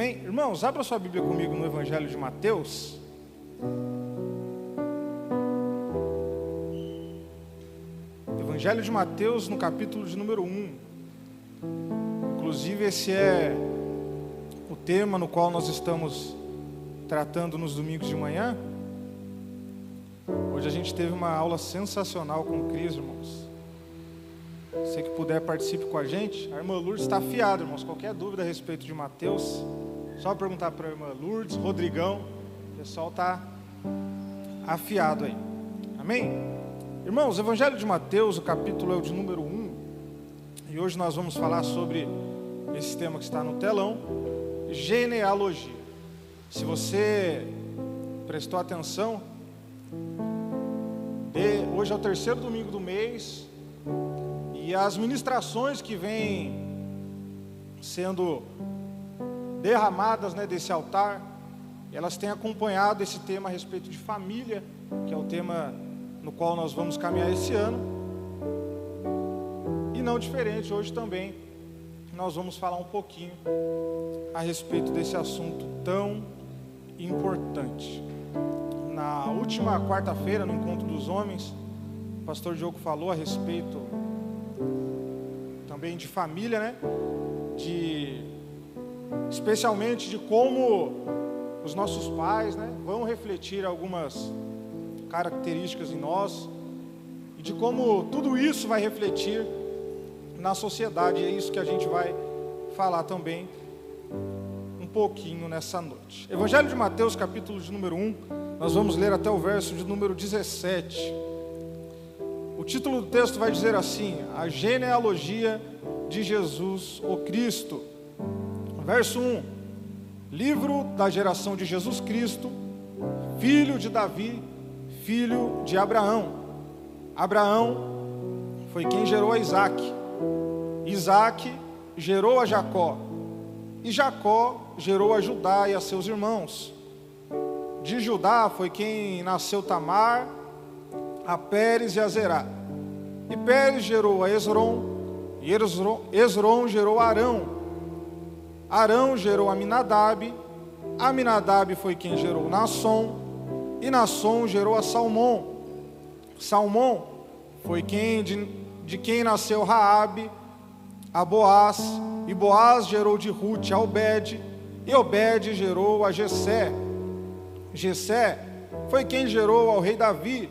Amém? Irmãos, abra sua Bíblia comigo no Evangelho de Mateus. Evangelho de Mateus, no capítulo de número 1. Inclusive, esse é o tema no qual nós estamos tratando nos domingos de manhã. Hoje a gente teve uma aula sensacional com o Cris, irmãos. Você que puder, participe com a gente. A irmã Lourdes está afiada, irmãos. Qualquer dúvida a respeito de Mateus, só perguntar para a irmã Lourdes, Rodrigão. O pessoal está afiado aí. Amém? Irmãos, Evangelho de Mateus, o capítulo é o de número 1. E hoje nós vamos falar sobre esse tema que está no telão: genealogia. Se você prestou atenção, hoje é o terceiro domingo do mês, e as ministrações que vêm sendo derramadas né, desse altar, elas têm acompanhado esse tema a respeito de família, que é o tema no qual nós vamos caminhar esse ano. E não diferente, hoje também nós vamos falar um pouquinho a respeito desse assunto tão importante. Na última quarta-feira, no encontro dos homens, o pastor Diogo falou a respeito também de família, né? De especialmente de como os nossos pais, né, vão refletir algumas características em nós e de como tudo isso vai refletir na sociedade. E é isso que a gente vai falar também um pouquinho nessa noite. Evangelho de Mateus, capítulo de número 1, nós vamos ler até o verso de número 17. O título do texto vai dizer assim: A genealogia de Jesus, o Cristo. Verso 1: Livro da geração de Jesus Cristo, filho de Davi, filho de Abraão. Abraão foi quem gerou a Isaac. Isaac gerou a Jacó. E Jacó gerou a Judá e a seus irmãos. De Judá foi quem nasceu Tamar, a Pérez e a Zerá. E Pérez gerou a Esron, e Esron gerou Arão. Arão gerou Aminadab, Aminadab foi quem gerou Nasson, e Nasson gerou a Salmão. Salmão foi quem de, de quem nasceu Raabe, a Boaz, e Boaz gerou de Ruth a Obed, e Obed gerou a Jessé. Jessé foi quem gerou ao rei Davi,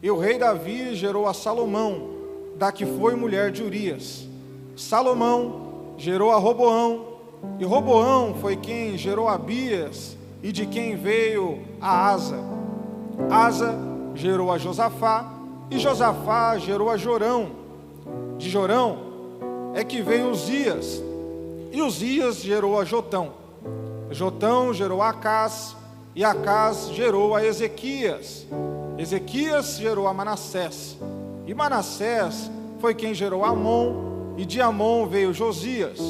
e o rei Davi gerou a Salomão, da que foi mulher de Urias. Salomão gerou a Roboão, e Roboão foi quem gerou Abias, e de quem veio a Asa. Asa gerou a Josafá, e Josafá gerou a Jorão. De Jorão é que veio Uzias, e Uzias gerou a Jotão. Jotão gerou a Acás, e Acás gerou a Ezequias. Ezequias gerou a Manassés, e Manassés foi quem gerou Amon, e de Amon veio Josias.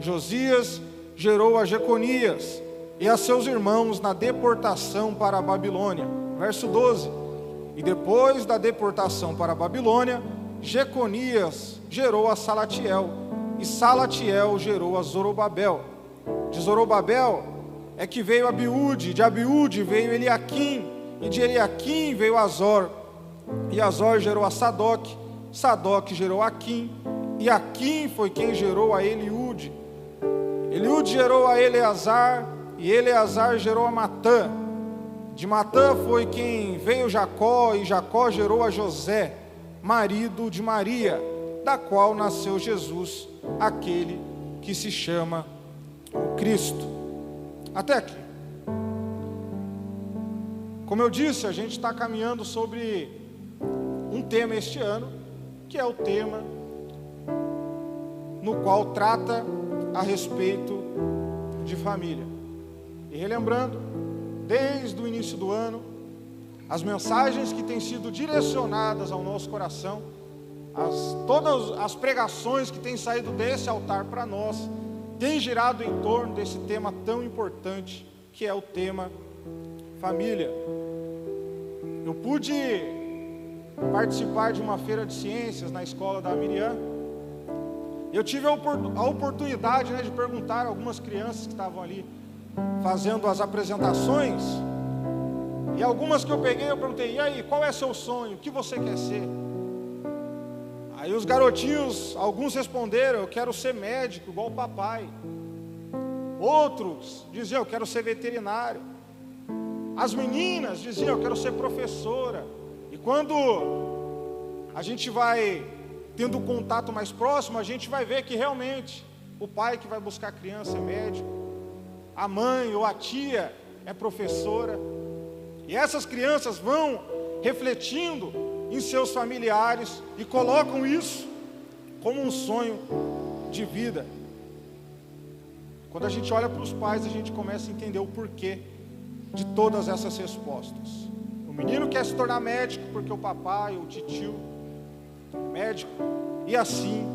Josias gerou a Jeconias e a seus irmãos na deportação para a Babilônia. Verso 12. E depois da deportação para a Babilônia, Jeconias gerou a Salatiel, e Salatiel gerou a Zorobabel. De Zorobabel é que veio Abiúde, de Abiúde veio Eliaquim, e de Eliaquim veio Azor, e Azor gerou a Sadoc, Sadoc gerou Aquim, e Aquim foi quem gerou a Eliúde. Eliúde gerou a Eleazar, e Eleazar gerou a Matã. De Matã foi quem veio Jacó, e Jacó gerou a José, marido de Maria, da qual nasceu Jesus, aquele que se chama o Cristo. Até aqui. Como eu disse, a gente está caminhando sobre um tema este ano, que é o tema no qual trata a respeito de família. E relembrando, desde o início do ano, as mensagens que têm sido direcionadas ao nosso coração, as, todas as pregações que têm saído desse altar para nós, têm girado em torno desse tema tão importante, que é o tema família. Eu pude participar de uma feira de ciências na escola da Miriam. Eu tive a oportunidade né, de perguntar a algumas crianças que estavam ali fazendo as apresentações. E algumas que eu peguei, eu perguntei: e aí, qual é seu sonho? O que você quer ser? Aí os garotinhos, alguns responderam: eu quero ser médico, igual o papai. Outros diziam: eu quero ser veterinário. As meninas diziam: eu quero ser professora. E quando a gente vai tendo contato mais próximo, a gente vai ver que realmente o pai que vai buscar a criança é médico, a mãe ou a tia é professora. E essas crianças vão refletindo em seus familiares e colocam isso como um sonho de vida. Quando a gente olha para os pais, a gente começa a entender o porquê de todas essas respostas. O menino quer se tornar médico porque o papai o tio médico, e assim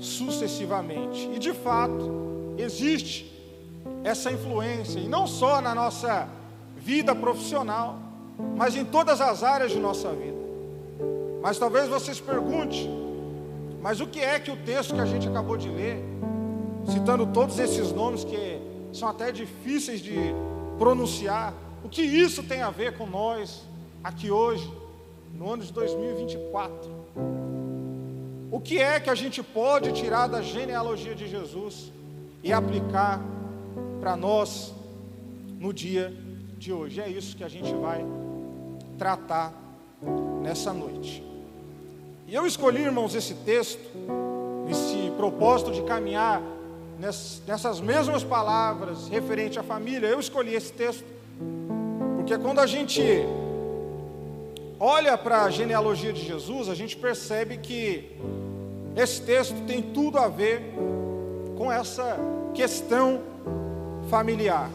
sucessivamente. E de fato, existe essa influência, e não só na nossa vida profissional, mas em todas as áreas de nossa vida. Mas talvez você se pergunte, mas o que é que o texto que a gente acabou de ler, citando todos esses nomes que são até difíceis de pronunciar, o que isso tem a ver com nós aqui hoje, no ano de 2024? O que é que a gente pode tirar da genealogia de Jesus e aplicar para nós no dia de hoje? É isso que a gente vai tratar nessa noite. E eu escolhi, irmãos, esse texto, esse propósito de caminhar nessas mesmas palavras referente à família. Eu escolhi esse texto porque quando a gente olha para a genealogia de Jesus, a gente percebe que esse texto tem tudo a ver com essa questão familiar.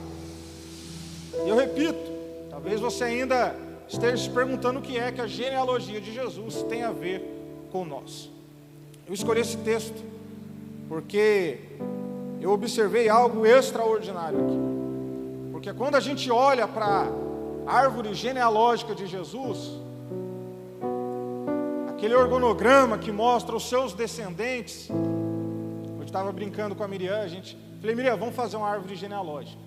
E eu repito, talvez você ainda esteja se perguntando o que é que a genealogia de Jesus tem a ver com nós. Eu escolhi esse texto porque eu observei algo extraordinário aqui. Porque quando a gente olha para a árvore genealógica de Jesus, aquele organograma que mostra os seus descendentes. Eu estava brincando com a Miriam, a gente, falei, Miriam, vamos fazer uma árvore genealógica.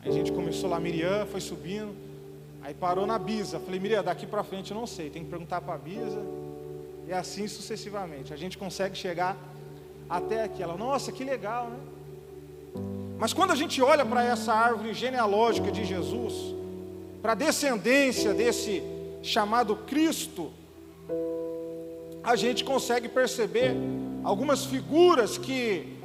Aí a gente começou lá, Miriam foi subindo, aí parou na Bisa. Falei, Miriam, daqui para frente eu não sei, tem que perguntar para a Bisa. E assim sucessivamente. A gente consegue chegar até aqui. Ela, nossa, que legal, né? Mas quando a gente olha para essa árvore genealógica de Jesus, para a descendência desse chamado Cristo, a gente consegue perceber algumas figuras que,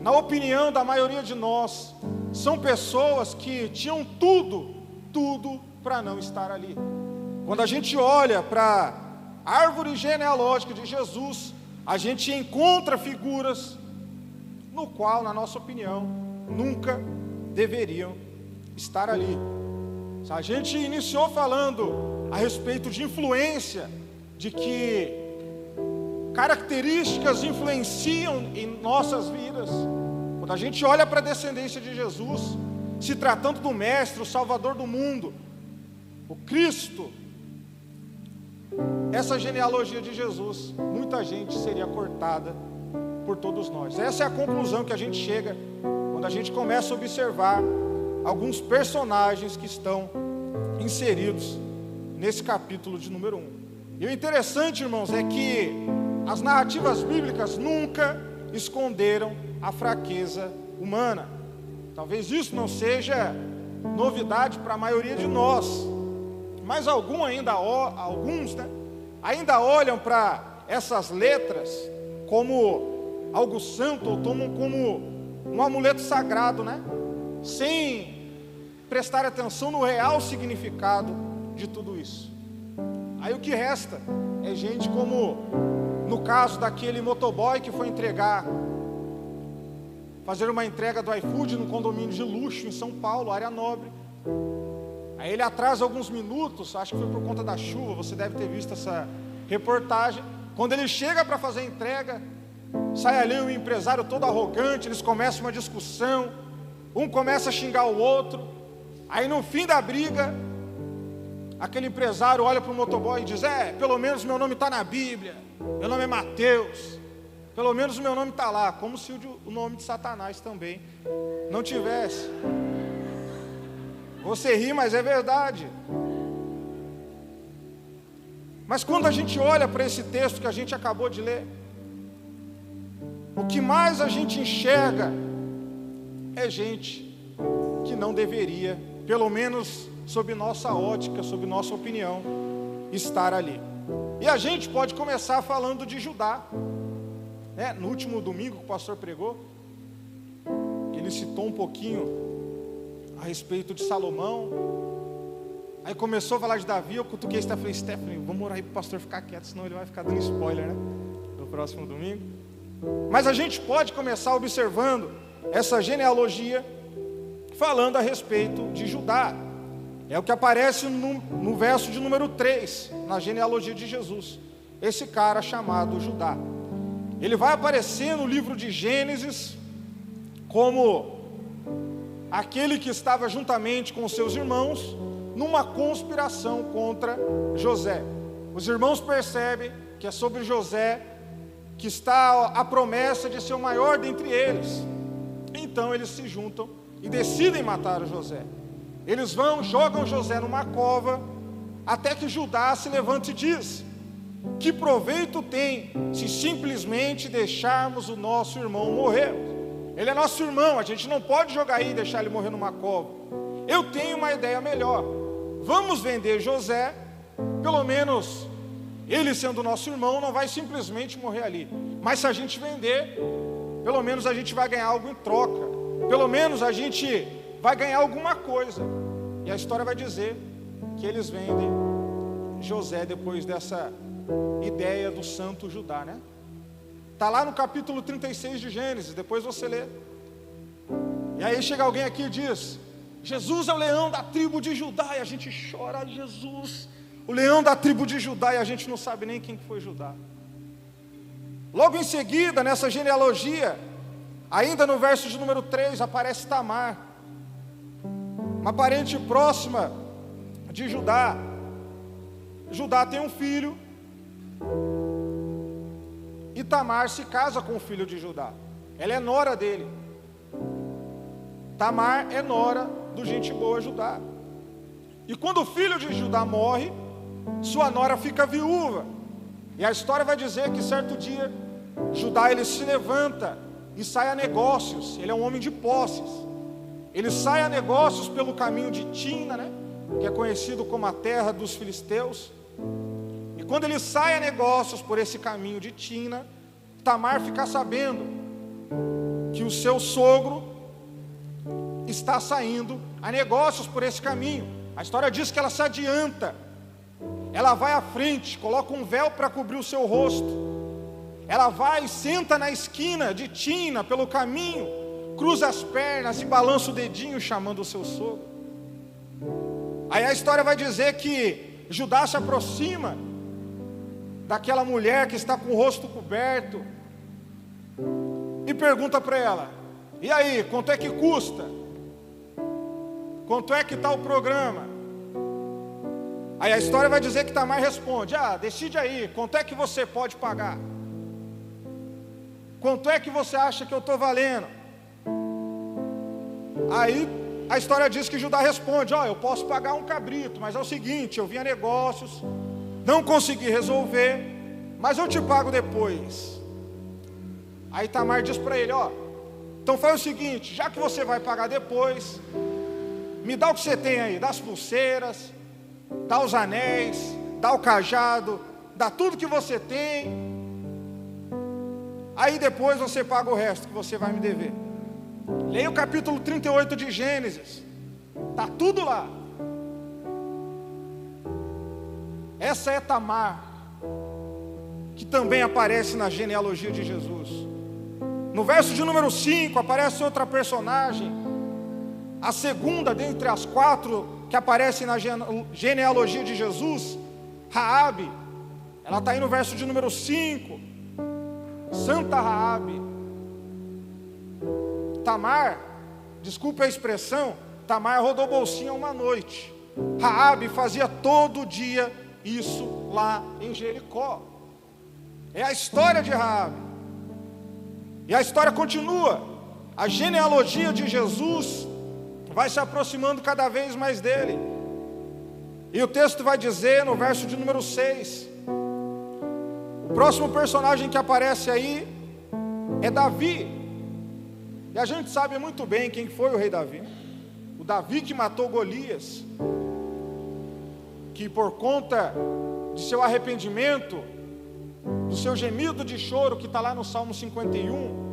na opinião da maioria de nós, são pessoas que tinham tudo, tudo para não estar ali. Quando a gente olha para a árvore genealógica de Jesus, a gente encontra figuras no qual, na nossa opinião, nunca deveriam estar ali. A gente iniciou falando a respeito de influência, de que características influenciam em nossas vidas. Quando a gente olha para a descendência de Jesus, se tratando do Mestre, o Salvador do mundo, o Cristo, essa genealogia de Jesus, muita gente seria cortada por todos nós. Essa é a conclusão que a gente chega quando a gente começa a observar alguns personagens que estão inseridos nesse capítulo de número 1. E o interessante, irmãos, é que as narrativas bíblicas nunca esconderam a fraqueza humana. Talvez isso não seja novidade para a maioria de nós, mas algum ainda, alguns né, ainda olham para essas letras como algo santo ou tomam como um amuleto sagrado, né? sem prestar atenção no real significado de tudo isso. Aí o que resta é gente como no caso daquele motoboy que foi entregar, fazer uma entrega do iFood no condomínio de luxo em São Paulo, área nobre. Aí ele atrasa alguns minutos, acho que foi por conta da chuva, você deve ter visto essa reportagem. Quando ele chega para fazer a entrega, sai ali um empresário todo arrogante, eles começam uma discussão, um começa a xingar o outro. Aí no fim da briga, aquele empresário olha para o motoboy e diz: É, pelo menos meu nome está na Bíblia. Meu nome é Mateus. Pelo menos o meu nome está lá, como se o nome de Satanás também não tivesse. Você ri, mas é verdade. Mas quando a gente olha para esse texto que a gente acabou de ler, o que mais a gente enxerga é gente que não deveria, pelo menos sob nossa ótica, sob nossa opinião, estar ali. E a gente pode começar falando de Judá. Né? No último domingo que o pastor pregou, ele citou um pouquinho a respeito de Salomão. Aí começou a falar de Davi, eu cutuquei Stephanie, Stephanie, vamos orar aí para o pastor ficar quieto, senão ele vai ficar dando spoiler, né? No próximo domingo. Mas a gente pode começar observando essa genealogia falando a respeito de Judá. É o que aparece no, no verso de número 3, na genealogia de Jesus. Esse cara chamado Judá. Ele vai aparecer no livro de Gênesis como aquele que estava juntamente com seus irmãos numa conspiração contra José. Os irmãos percebem que é sobre José que está a promessa de ser o maior dentre eles. Então eles se juntam e decidem matar José. Eles vão, jogam José numa cova, até que Judá se levante e diz: Que proveito tem se simplesmente deixarmos o nosso irmão morrer? Ele é nosso irmão, a gente não pode jogar aí e deixar ele morrer numa cova. Eu tenho uma ideia melhor. Vamos vender José, pelo menos ele sendo nosso irmão, não vai simplesmente morrer ali. Mas se a gente vender, pelo menos a gente vai ganhar algo em troca. Pelo menos a gente vai ganhar alguma coisa. E a história vai dizer que eles vendem José depois dessa ideia do santo Judá, né? Está lá no capítulo 36 de Gênesis, depois você lê. E aí chega alguém aqui e diz: Jesus é o leão da tribo de Judá, e a gente chora, Jesus, o leão da tribo de Judá, e a gente não sabe nem quem foi Judá. Logo em seguida, nessa genealogia, ainda no verso de número 3, aparece Tamar uma parente próxima de Judá. Judá tem um filho, e Tamar se casa com o filho de Judá. Ela é nora dele. Tamar é nora do gente boa Judá. E quando o filho de Judá morre, sua nora fica viúva. E a história vai dizer que certo dia Judá ele se levanta e sai a negócios. Ele é um homem de posses. Ele sai a negócios pelo caminho de Tina, né? que é conhecido como a terra dos filisteus. E quando ele sai a negócios por esse caminho de Tina, Tamar fica sabendo que o seu sogro está saindo a negócios por esse caminho. A história diz que ela se adianta, ela vai à frente, coloca um véu para cobrir o seu rosto. Ela vai e senta na esquina de Tina, pelo caminho, cruza as pernas e balança o dedinho chamando o seu sogro. Aí a história vai dizer que Judá se aproxima daquela mulher que está com o rosto coberto e pergunta para ela: E aí, quanto é que custa? Quanto é que está o programa? Aí a história vai dizer que Tamar responde: Ah, decide aí, quanto é que você pode pagar? Quanto é que você acha que eu estou valendo? Aí a história diz que Judá responde: Ó, oh, eu posso pagar um cabrito, mas é o seguinte: eu vim a negócios, não consegui resolver, mas eu te pago depois. Aí Tamar diz para ele: Ó, oh, então faz o seguinte: já que você vai pagar depois, me dá o que você tem aí, dá as pulseiras, dá os anéis, dá o cajado, dá tudo que você tem. Aí depois você paga o resto que você vai me dever. Leia o capítulo 38 de Gênesis. Está tudo lá. Essa é Tamar, que também aparece na genealogia de Jesus. No verso de número 5 aparece outra personagem, a segunda dentre as quatro que aparecem na genealogia de Jesus, Raabe. Ela está aí no verso de número 5. Santa Raabe. Tamar, desculpe a expressão, Tamar rodou bolsinha uma noite. Raabe fazia todo dia isso lá em Jericó. É a história de Raabe. E a história continua. A genealogia de Jesus vai se aproximando cada vez mais dele. E o texto vai dizer no verso de número 6. O próximo personagem que aparece aí é Davi. E a gente sabe muito bem quem foi o rei Davi. O Davi que matou Golias. Que por conta de seu arrependimento, do seu gemido de choro que está lá no Salmo 51,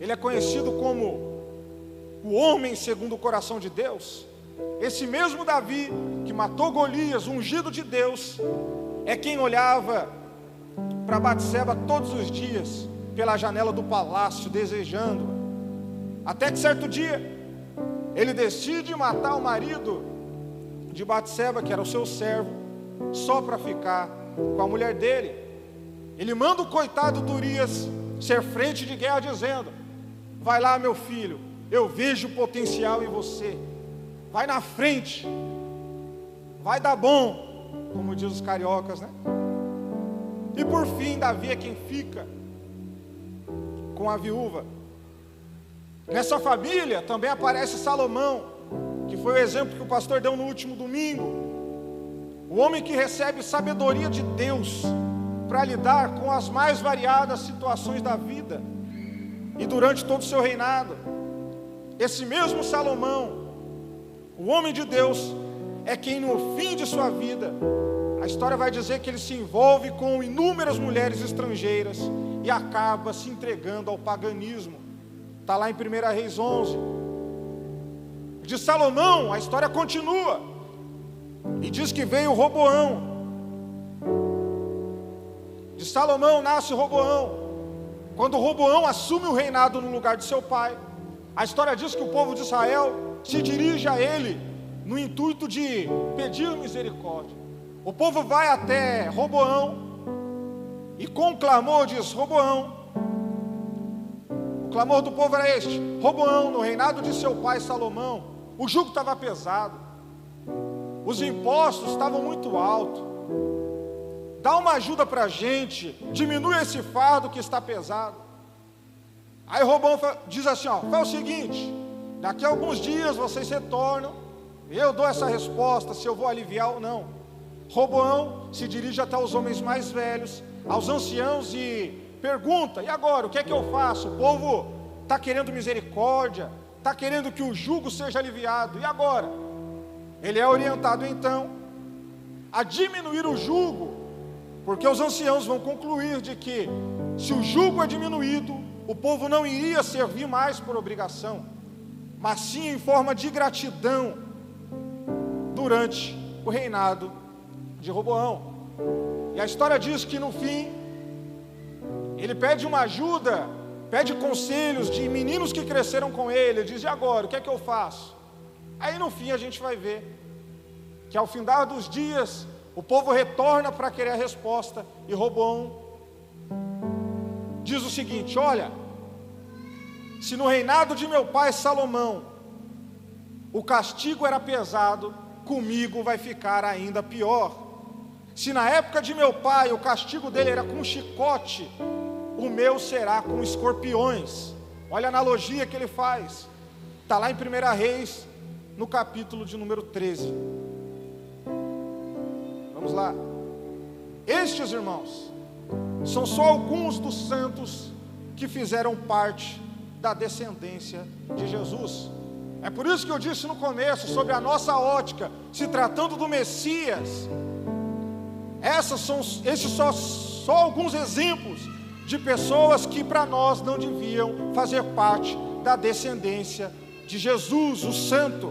ele é conhecido como o homem segundo o coração de Deus. Esse mesmo Davi que matou Golias, ungido de Deus, é quem olhava para Batseba todos os dias pela janela do palácio desejando. Até que certo dia ele decide matar o marido de Batseba, que era o seu servo, só para ficar com a mulher dele. Ele manda o coitado do Urias ser frente de guerra dizendo: Vai lá, meu filho, eu vejo potencial em você. Vai na frente. Vai dar bom, como diz os cariocas, né? E por fim, Davi é quem fica com a viúva. Nessa família também aparece Salomão, que foi o exemplo que o pastor deu no último domingo. O homem que recebe sabedoria de Deus para lidar com as mais variadas situações da vida e durante todo o seu reinado. Esse mesmo Salomão, o homem de Deus, é quem no fim de sua vida, a história vai dizer que ele se envolve com inúmeras mulheres estrangeiras e acaba se entregando ao paganismo. Está lá em 1 Reis 11. De Salomão, a história continua. E diz que veio Roboão. De Salomão nasce Roboão. Quando Roboão assume o reinado no lugar de seu pai, a história diz que o povo de Israel se dirige a ele no intuito de pedir misericórdia. O povo vai até Roboão e com o clamor diz: Roboão, o clamor do povo era este: Roboão, no reinado de seu pai Salomão, o jugo estava pesado, os impostos estavam muito altos. Dá uma ajuda para a gente, diminui esse fardo que está pesado. Aí Robão diz assim: ó, faz o seguinte, daqui a alguns dias vocês retornam, eu dou essa resposta se eu vou aliviar ou não. Roboão se dirige até os homens mais velhos, aos anciãos e pergunta: e agora, o que é que eu faço? O povo está querendo misericórdia, está querendo que o jugo seja aliviado, e agora? Ele é orientado então a diminuir o jugo, porque os anciãos vão concluir de que se o jugo é diminuído, o povo não iria servir mais por obrigação, mas sim em forma de gratidão durante o reinado de Roboão. E a história diz que no fim, ele pede uma ajuda, pede conselhos de meninos que cresceram com ele. Ele diz: E agora, o que é que eu faço? Aí no fim a gente vai ver que ao findar dos dias, o povo retorna para querer a resposta e Roboão diz o seguinte: Olha, se no reinado de meu pai Salomão o castigo era pesado, comigo vai ficar ainda pior. Se na época de meu pai o castigo dele era com chicote, o meu será com escorpiões. Olha a analogia que ele faz. Está lá em 1 Reis, no capítulo de número 13. Vamos lá. Estes irmãos são só alguns dos santos que fizeram parte da descendência de Jesus. É por isso que eu disse no começo sobre a nossa ótica, se tratando do Messias. Essas são, esses são só alguns exemplos de pessoas que para nós não deviam fazer parte da descendência de Jesus, o Santo.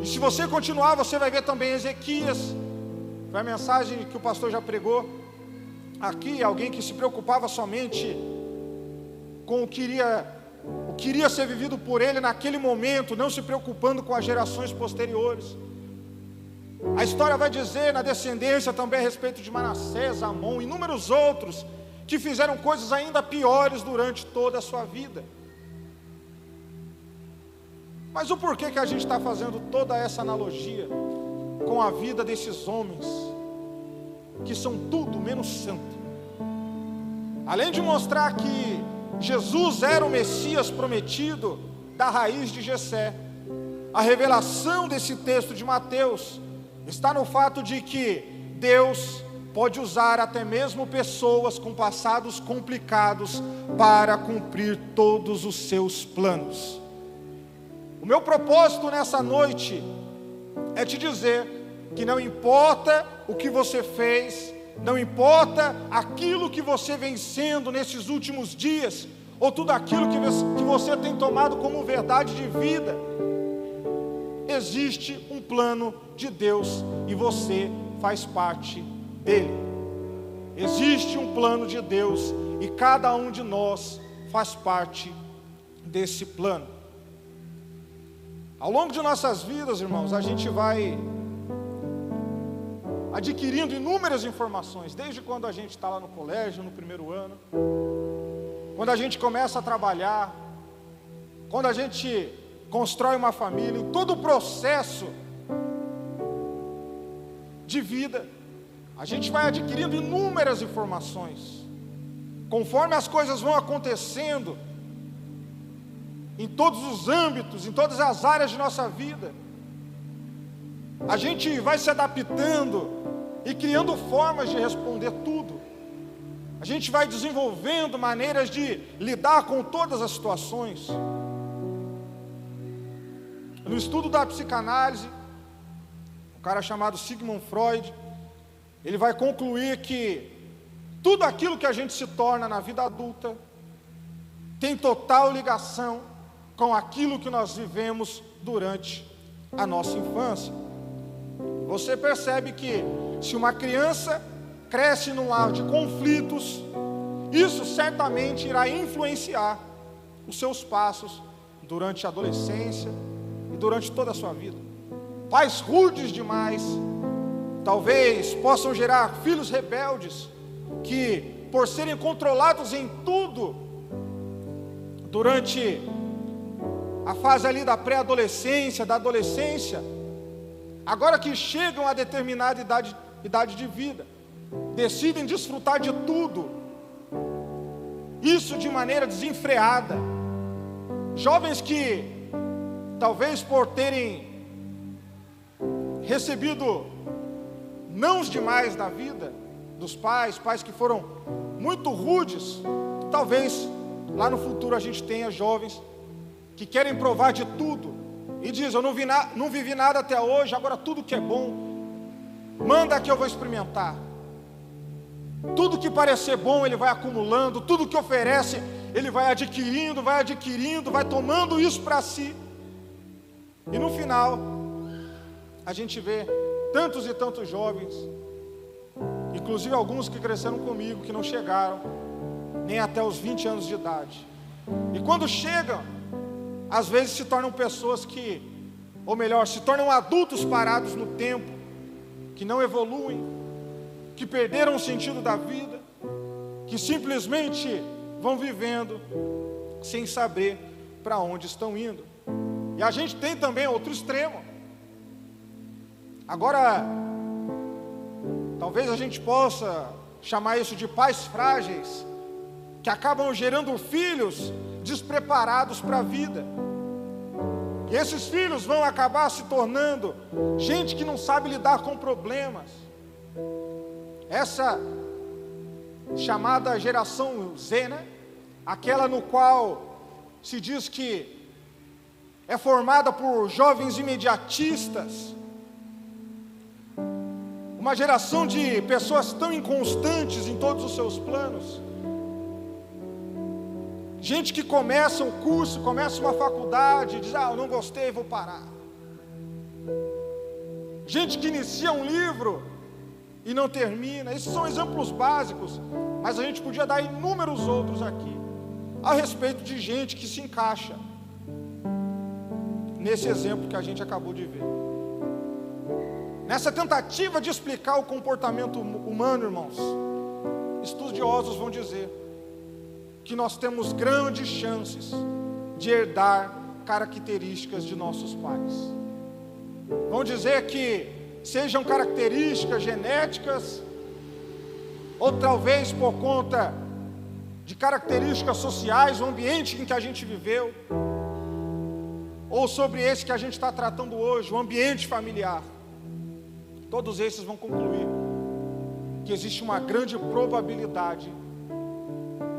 E se você continuar, você vai ver também Ezequias, foi a mensagem que o pastor já pregou. Aqui, alguém que se preocupava somente com o que iria, o que iria ser vivido por ele naquele momento, não se preocupando com as gerações posteriores. A história vai dizer na descendência também a respeito de Manassés, Amon, inúmeros outros que fizeram coisas ainda piores durante toda a sua vida. Mas o porquê que a gente está fazendo toda essa analogia com a vida desses homens, que são tudo menos santos? além de mostrar que Jesus era o Messias prometido da raiz de Jessé, a revelação desse texto de Mateus está no fato de que Deus pode usar até mesmo pessoas com passados complicados para cumprir todos os seus planos. O meu propósito nessa noite é te dizer que não importa o que você fez, não importa aquilo que você vem sendo nesses últimos dias, ou tudo aquilo que você tem tomado como verdade de vida, existe um plano de Deus e você faz parte dele. Existe um plano de Deus e cada um de nós faz parte desse plano. Ao longo de nossas vidas, irmãos, a gente vai adquirindo inúmeras informações, desde quando a gente está lá no colégio, no primeiro ano, quando a gente começa a trabalhar, quando a gente constrói uma família, em todo o processo de vida, a gente vai adquirindo inúmeras informações. Conforme as coisas vão acontecendo, em todos os âmbitos, em todas as áreas de nossa vida, a gente vai se adaptando e criando formas de responder tudo. A gente vai desenvolvendo maneiras de lidar com todas as situações. No estudo da psicanálise, cara chamado Sigmund Freud, ele vai concluir que tudo aquilo que a gente se torna na vida adulta tem total ligação com aquilo que nós vivemos durante a nossa infância. Você percebe que se uma criança cresce num lar de conflitos, isso certamente irá influenciar os seus passos durante a adolescência e durante toda a sua vida. Pais rudes demais talvez possam gerar filhos rebeldes que, por serem controlados em tudo, durante a fase ali da pré-adolescência, da adolescência, agora que chegam a determinada idade, idade de vida, decidem desfrutar de tudo, isso de maneira desenfreada. Jovens que, talvez por terem recebido nãos demais da vida dos pais, pais que foram muito rudes. Talvez lá no futuro a gente tenha jovens que querem provar de tudo e diz: Eu não, vi na, não vivi nada até hoje, agora tudo que é bom, manda que eu vou experimentar. Tudo que parecer bom ele vai acumulando, tudo que oferece ele vai adquirindo, vai adquirindo, vai tomando isso para si. E no final, a gente vê tantos e tantos jovens, inclusive alguns que cresceram comigo, que não chegaram nem até os 20 anos de idade. E quando chegam, às vezes se tornam pessoas que, ou melhor, se tornam adultos parados no tempo, que não evoluem, que perderam o sentido da vida, que simplesmente vão vivendo sem saber para onde estão indo. E a gente tem também outro extremo, Agora, talvez a gente possa chamar isso de pais frágeis, que acabam gerando filhos despreparados para a vida. E esses filhos vão acabar se tornando gente que não sabe lidar com problemas. Essa chamada geração Z, né? Aquela no qual se diz que é formada por jovens imediatistas, uma geração de pessoas tão inconstantes em todos os seus planos. Gente que começa um curso, começa uma faculdade, diz: Ah, eu não gostei, vou parar. Gente que inicia um livro e não termina. Esses são exemplos básicos, mas a gente podia dar inúmeros outros aqui, a respeito de gente que se encaixa nesse exemplo que a gente acabou de ver. Nessa tentativa de explicar o comportamento humano, irmãos, estudiosos vão dizer que nós temos grandes chances de herdar características de nossos pais. Vão dizer que sejam características genéticas, ou talvez por conta de características sociais, o ambiente em que a gente viveu, ou sobre esse que a gente está tratando hoje, o ambiente familiar. Todos esses vão concluir que existe uma grande probabilidade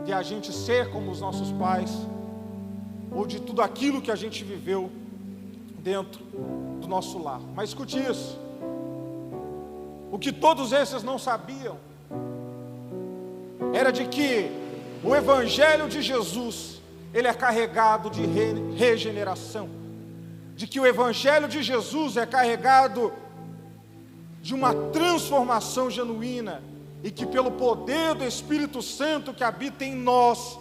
de a gente ser como os nossos pais, ou de tudo aquilo que a gente viveu dentro do nosso lar. Mas escute isso: o que todos esses não sabiam era de que o Evangelho de Jesus ele é carregado de re regeneração, de que o Evangelho de Jesus é carregado de uma transformação genuína e que pelo poder do Espírito Santo que habita em nós,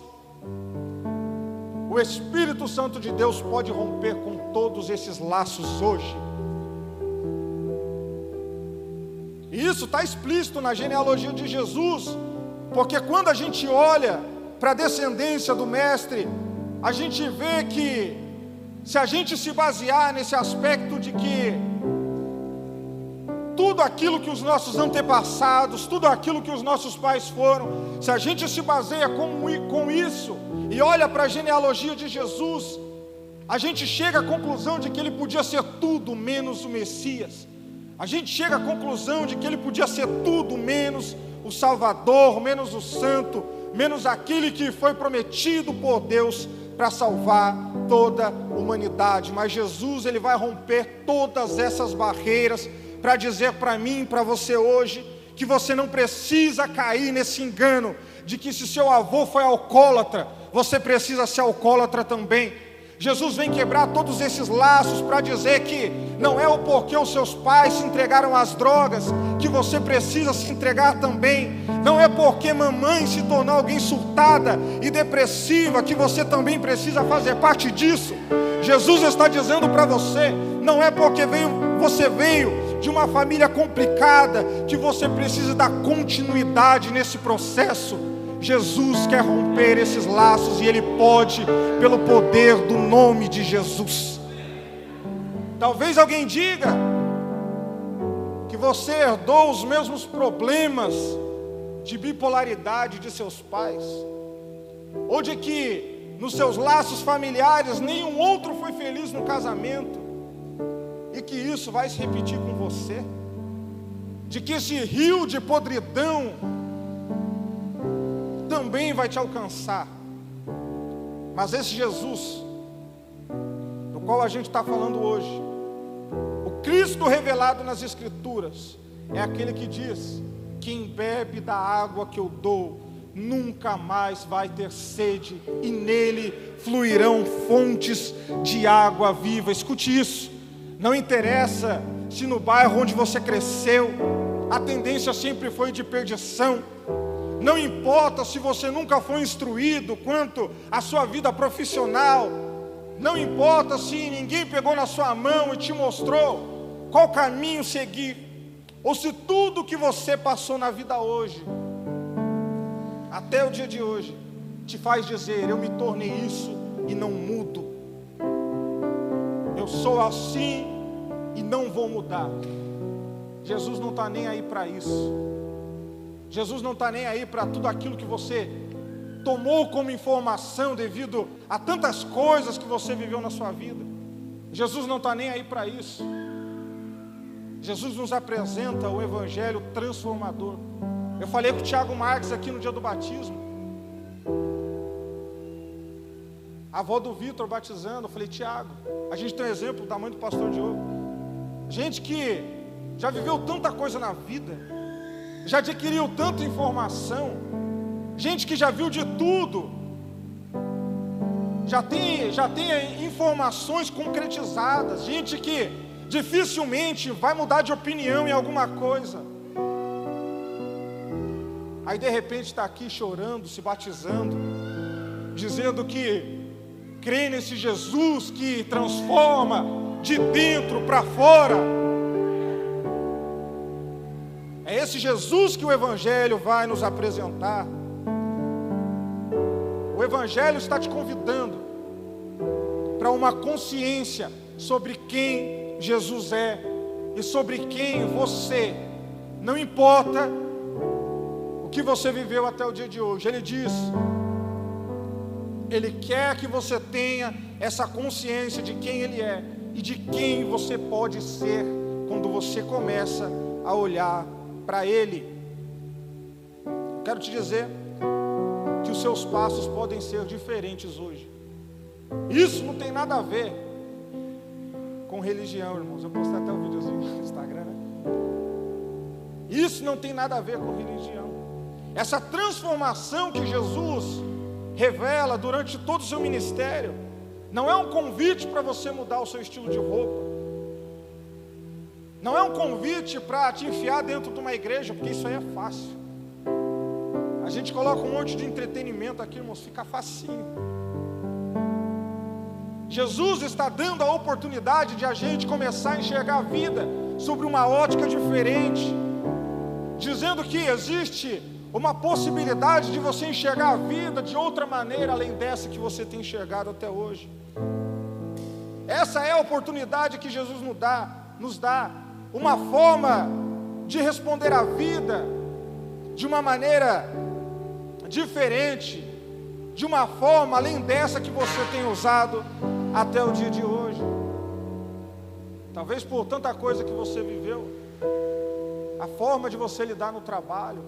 o Espírito Santo de Deus pode romper com todos esses laços hoje. E isso está explícito na genealogia de Jesus, porque quando a gente olha para a descendência do Mestre, a gente vê que, se a gente se basear nesse aspecto de que tudo aquilo que os nossos antepassados, tudo aquilo que os nossos pais foram, se a gente se baseia com, com isso e olha para a genealogia de Jesus, a gente chega à conclusão de que ele podia ser tudo menos o Messias. A gente chega à conclusão de que ele podia ser tudo menos o Salvador, menos o Santo, menos aquele que foi prometido por Deus para salvar toda a humanidade. Mas Jesus, ele vai romper todas essas barreiras para dizer para mim, para você hoje, que você não precisa cair nesse engano de que se seu avô foi alcoólatra, você precisa ser alcoólatra também. Jesus vem quebrar todos esses laços para dizer que não é o porquê os seus pais se entregaram às drogas que você precisa se entregar também. Não é porque mamãe se tornou alguém surtada e depressiva que você também precisa fazer parte disso. Jesus está dizendo para você, não é porque veio, você veio de uma família complicada, que você precisa dar continuidade nesse processo. Jesus quer romper esses laços e Ele pode, pelo poder do nome de Jesus. Talvez alguém diga que você herdou os mesmos problemas de bipolaridade de seus pais, ou de que nos seus laços familiares nenhum outro foi feliz no casamento e que isso vai se repetir com você, de que esse rio de podridão também vai te alcançar. Mas esse Jesus, do qual a gente está falando hoje, o Cristo revelado nas Escrituras, é aquele que diz: quem bebe da água que eu dou, nunca mais vai ter sede, e nele fluirão fontes de água viva. Escute isso. Não interessa se no bairro onde você cresceu a tendência sempre foi de perdição. Não importa se você nunca foi instruído quanto à sua vida profissional. Não importa se ninguém pegou na sua mão e te mostrou qual caminho seguir. Ou se tudo que você passou na vida hoje, até o dia de hoje, te faz dizer: Eu me tornei isso e não mudo eu sou assim e não vou mudar. Jesus não está nem aí para isso. Jesus não está nem aí para tudo aquilo que você tomou como informação devido a tantas coisas que você viveu na sua vida. Jesus não está nem aí para isso. Jesus nos apresenta o Evangelho transformador. Eu falei com o Tiago Marques aqui no dia do batismo. A avó do Vitor batizando, eu falei, Tiago, a gente tem um exemplo da mãe do pastor Diogo. Gente que já viveu tanta coisa na vida, já adquiriu tanta informação, gente que já viu de tudo, já tem, já tem informações concretizadas, gente que dificilmente vai mudar de opinião em alguma coisa. Aí de repente está aqui chorando, se batizando, dizendo que crê nesse Jesus que transforma de dentro para fora. É esse Jesus que o Evangelho vai nos apresentar. O Evangelho está te convidando para uma consciência sobre quem Jesus é e sobre quem você, não importa o que você viveu até o dia de hoje. Ele diz Ele quer que você tenha essa consciência de quem Ele é e de quem você pode ser quando você começa a olhar para Ele. Quero te dizer que os seus passos podem ser diferentes hoje. Isso não tem nada a ver com religião, irmãos. Eu postei até um videozinho no Instagram, né? Isso não tem nada a ver com religião. Essa transformação que Jesus revela durante todo o seu ministério, não é um convite para você mudar o seu estilo de roupa, não é um convite para te enfiar dentro de uma igreja, porque isso aí é fácil. A gente coloca um monte de entretenimento aqui, irmãos, fica facinho. Jesus está dando a oportunidade de a gente começar a enxergar a vida sobre uma ótica diferente, dizendo que existe uma possibilidade de você enxergar a vida de outra maneira além dessa que você tem enxergado até hoje. Essa é a oportunidade que Jesus nos dá, nos dá uma forma de responder à vida de uma maneira diferente, de uma forma além dessa que você tem usado até o dia de hoje. Talvez por tanta coisa que você viveu, a forma de você lidar no trabalho,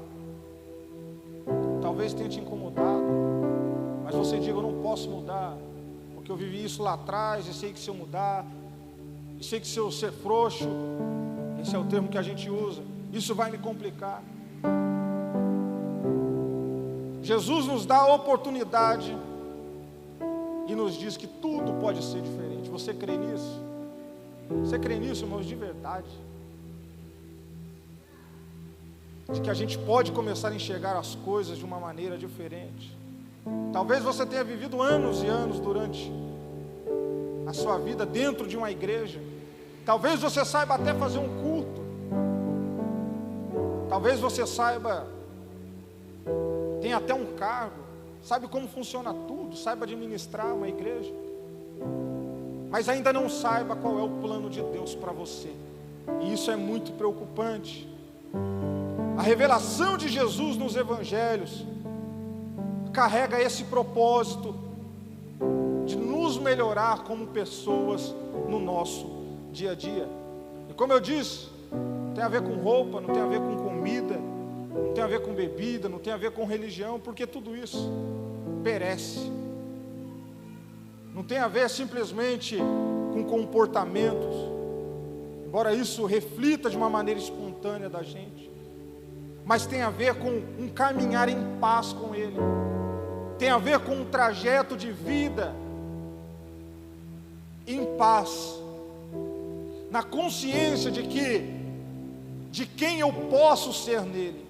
talvez tenha te incomodado, mas você diga: Eu não posso mudar, porque eu vivi isso lá atrás, e sei que se eu mudar, e sei que se eu ser frouxo, esse é o termo que a gente usa, isso vai me complicar. Jesus nos dá a oportunidade e nos diz que tudo pode ser diferente. Você crê nisso? Você crê nisso, irmãos, de verdade? De que a gente pode começar a enxergar as coisas de uma maneira diferente. Talvez você tenha vivido anos e anos durante a sua vida dentro de uma igreja. Talvez você saiba até fazer um culto. Talvez você saiba, tem até um cargo, sabe como funciona tudo, saiba administrar uma igreja. Mas ainda não saiba qual é o plano de Deus para você. E isso é muito preocupante. A revelação de Jesus nos evangelhos carrega esse propósito de nos melhorar como pessoas no nosso dia a dia. E como eu disse, não tem a ver com roupa, não tem a ver com comida, não tem a ver com bebida, não tem a ver com religião, porque tudo isso perece. Não tem a ver simplesmente com comportamentos, embora isso reflita de uma maneira espontânea da gente mas tem a ver com um caminhar em paz com Ele, tem a ver com um trajeto de vida em paz, na consciência de que, de quem eu posso ser nele,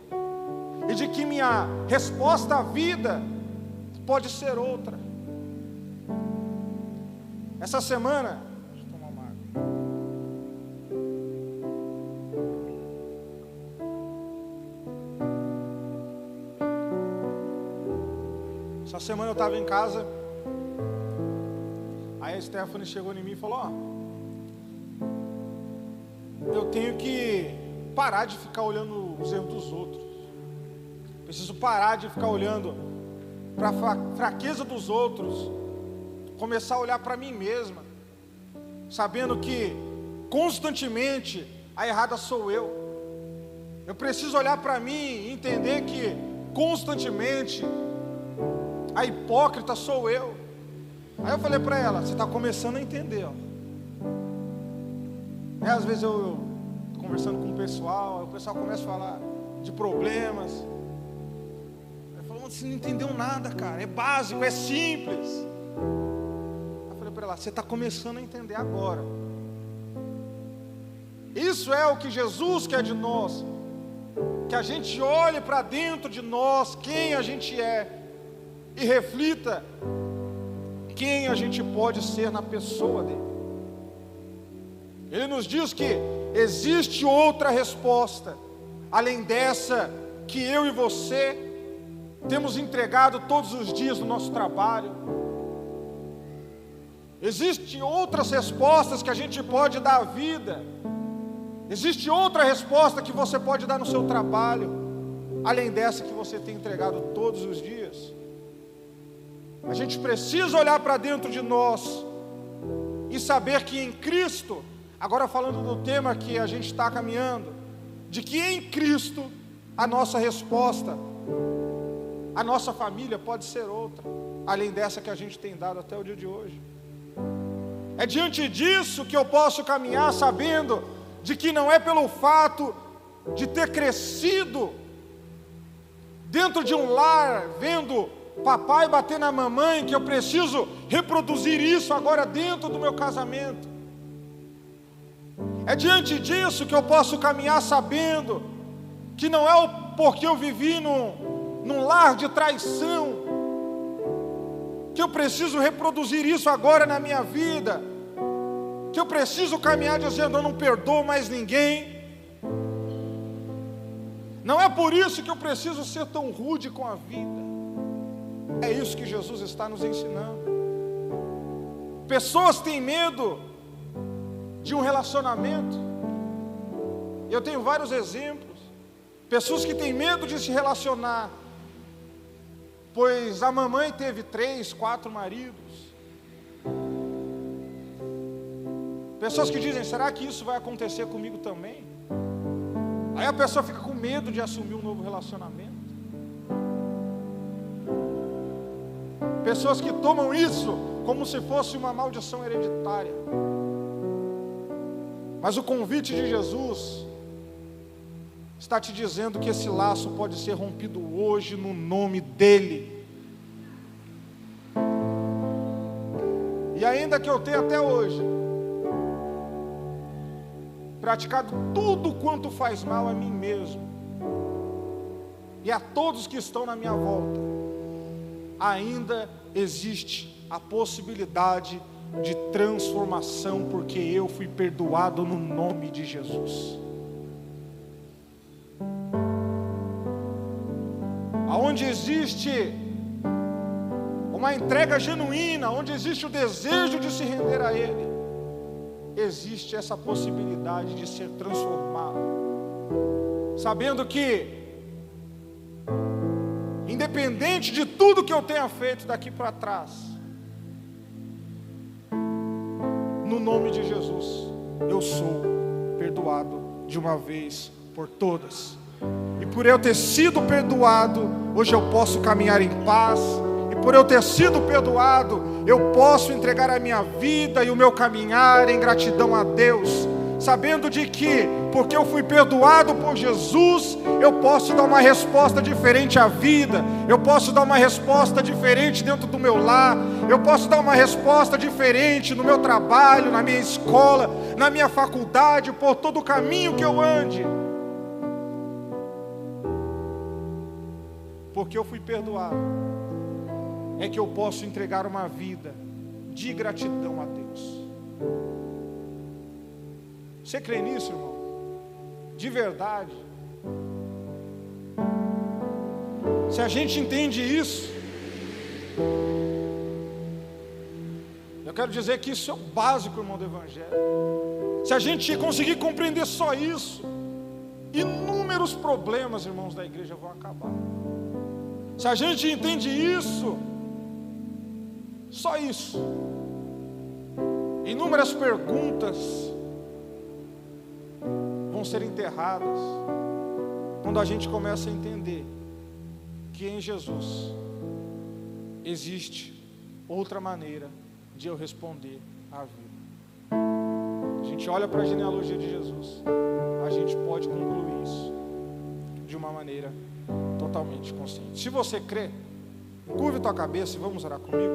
e de que minha resposta à vida pode ser outra. Essa semana, Essa semana eu estava em casa, aí a Stephanie chegou em mim e falou: Ó, eu tenho que parar de ficar olhando os erros dos outros, preciso parar de ficar olhando para a fraqueza dos outros, começar a olhar para mim mesma, sabendo que constantemente a errada sou eu. Eu preciso olhar para mim e entender que constantemente a hipócrita sou eu. Aí eu falei para ela: você está começando a entender. Ó. É, às vezes eu, eu conversando com o pessoal, o pessoal começa a falar de problemas. Ele falou: você não entendeu nada, cara. É básico, é simples. Eu falei para ela: você está começando a entender agora. Isso é o que Jesus quer de nós. Que a gente olhe para dentro de nós, quem a gente é e reflita quem a gente pode ser na pessoa dele. Ele nos diz que existe outra resposta, além dessa que eu e você temos entregado todos os dias no nosso trabalho. Existem outras respostas que a gente pode dar à vida. Existe outra resposta que você pode dar no seu trabalho, além dessa que você tem entregado todos os dias. A gente precisa olhar para dentro de nós e saber que em Cristo, agora falando do tema que a gente está caminhando, de que em Cristo a nossa resposta, a nossa família pode ser outra, além dessa que a gente tem dado até o dia de hoje. É diante disso que eu posso caminhar sabendo de que não é pelo fato de ter crescido dentro de um lar, vendo papai bater na mamãe, que eu preciso reproduzir isso agora dentro do meu casamento. É diante disso que eu posso caminhar sabendo que não é o porque eu vivi num, num lar de traição, que eu preciso reproduzir isso agora na minha vida, que eu preciso caminhar dizendo eu não perdoo mais ninguém. Não é por isso que eu preciso ser tão rude com a vida. É isso que Jesus está nos ensinando. Pessoas têm medo de um relacionamento. Eu tenho vários exemplos. Pessoas que têm medo de se relacionar, pois a mamãe teve três, quatro maridos. Pessoas que dizem: será que isso vai acontecer comigo também? Aí a pessoa fica com medo de assumir um novo relacionamento. Pessoas que tomam isso como se fosse uma maldição hereditária. Mas o convite de Jesus está te dizendo que esse laço pode ser rompido hoje no nome dEle. E ainda que eu tenha até hoje praticado tudo quanto faz mal a mim mesmo e a todos que estão na minha volta, ainda existe a possibilidade de transformação, porque eu fui perdoado no nome de Jesus. Aonde existe uma entrega genuína, onde existe o desejo de se render a Ele, existe essa possibilidade de ser transformado, sabendo que independente de tudo que eu tenha feito daqui para trás, no nome de Jesus, eu sou perdoado de uma vez por todas. E por eu ter sido perdoado, hoje eu posso caminhar em paz. E por eu ter sido perdoado, eu posso entregar a minha vida e o meu caminhar em gratidão a Deus sabendo de que, porque eu fui perdoado por Jesus, eu posso dar uma resposta diferente à vida, eu posso dar uma resposta diferente dentro do meu lar, eu posso dar uma resposta diferente no meu trabalho, na minha escola, na minha faculdade, por todo o caminho que eu ande. Porque eu fui perdoado, é que eu posso entregar uma vida de gratidão a Deus. Você crê nisso, irmão? De verdade. Se a gente entende isso, eu quero dizer que isso é o básico, irmão, do Evangelho. Se a gente conseguir compreender só isso, inúmeros problemas, irmãos da igreja, vão acabar. Se a gente entende isso, só isso, inúmeras perguntas, vão ser enterradas quando a gente começa a entender que em Jesus existe outra maneira de eu responder à vida. A gente olha para a genealogia de Jesus, a gente pode concluir isso de uma maneira totalmente consciente. Se você crê, curve tua cabeça e vamos orar comigo.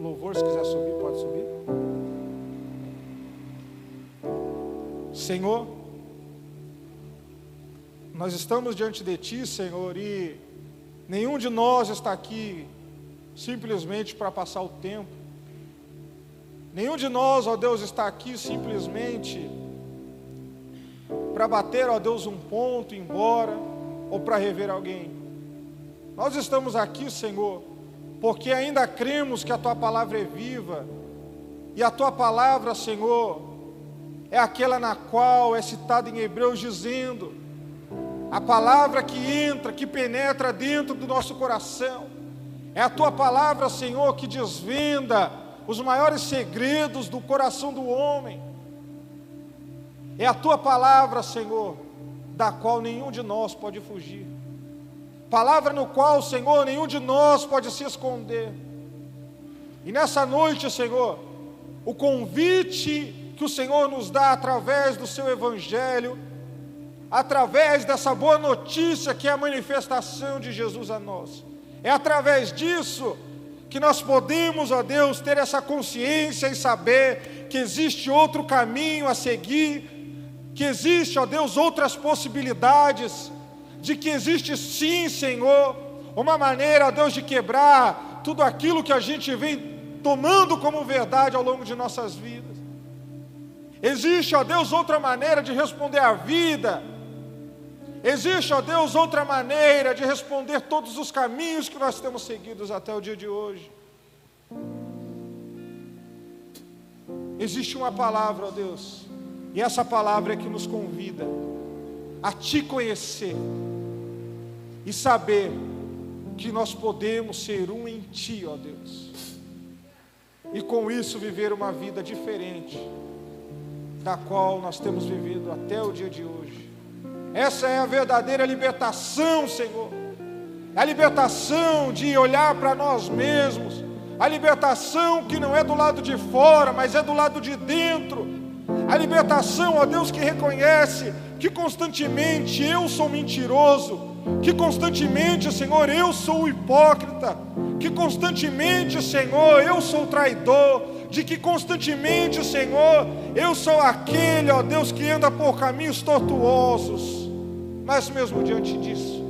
Louvor, se quiser subir, pode subir. Senhor, nós estamos diante de Ti, Senhor, e nenhum de nós está aqui simplesmente para passar o tempo. Nenhum de nós, ó Deus, está aqui simplesmente para bater, ó Deus, um ponto, ir embora, ou para rever alguém. Nós estamos aqui, Senhor, porque ainda cremos que a Tua palavra é viva, e a Tua palavra, Senhor, é aquela na qual é citado em Hebreus dizendo a palavra que entra, que penetra dentro do nosso coração. É a tua palavra, Senhor, que desvenda os maiores segredos do coração do homem. É a tua palavra, Senhor, da qual nenhum de nós pode fugir. Palavra no qual, Senhor, nenhum de nós pode se esconder. E nessa noite, Senhor, o convite que o Senhor nos dá através do seu evangelho, através dessa boa notícia que é a manifestação de Jesus a nós. É através disso que nós podemos, ó Deus, ter essa consciência e saber que existe outro caminho a seguir, que existe, ó Deus, outras possibilidades, de que existe sim, Senhor, uma maneira, ó Deus, de quebrar tudo aquilo que a gente vem tomando como verdade ao longo de nossas vidas. Existe, ó Deus, outra maneira de responder à vida. Existe, ó Deus, outra maneira de responder todos os caminhos que nós temos seguidos até o dia de hoje. Existe uma palavra, ó Deus, e essa palavra é que nos convida a te conhecer e saber que nós podemos ser um em ti, ó Deus. E com isso viver uma vida diferente da qual nós temos vivido até o dia de hoje. Essa é a verdadeira libertação, Senhor. A libertação de olhar para nós mesmos, a libertação que não é do lado de fora, mas é do lado de dentro a libertação, ó Deus, que reconhece que constantemente eu sou mentiroso, que constantemente, Senhor, eu sou hipócrita, que constantemente, Senhor, eu sou traidor, de que constantemente, Senhor, eu sou aquele, ó Deus, que anda por caminhos tortuosos, mas mesmo diante disso,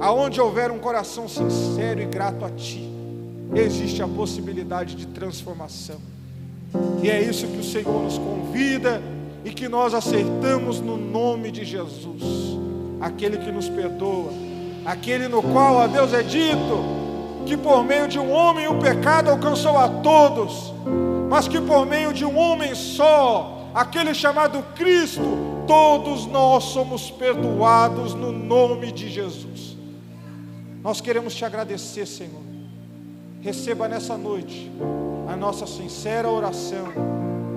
aonde houver um coração sincero e grato a Ti, existe a possibilidade de transformação. E é isso que o Senhor nos convida e que nós aceitamos no nome de Jesus, aquele que nos perdoa, aquele no qual a Deus é dito que por meio de um homem o pecado alcançou a todos, mas que por meio de um homem só, aquele chamado Cristo, todos nós somos perdoados no nome de Jesus. Nós queremos te agradecer, Senhor. Receba nessa noite a nossa sincera oração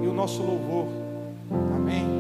e o nosso louvor. Amém.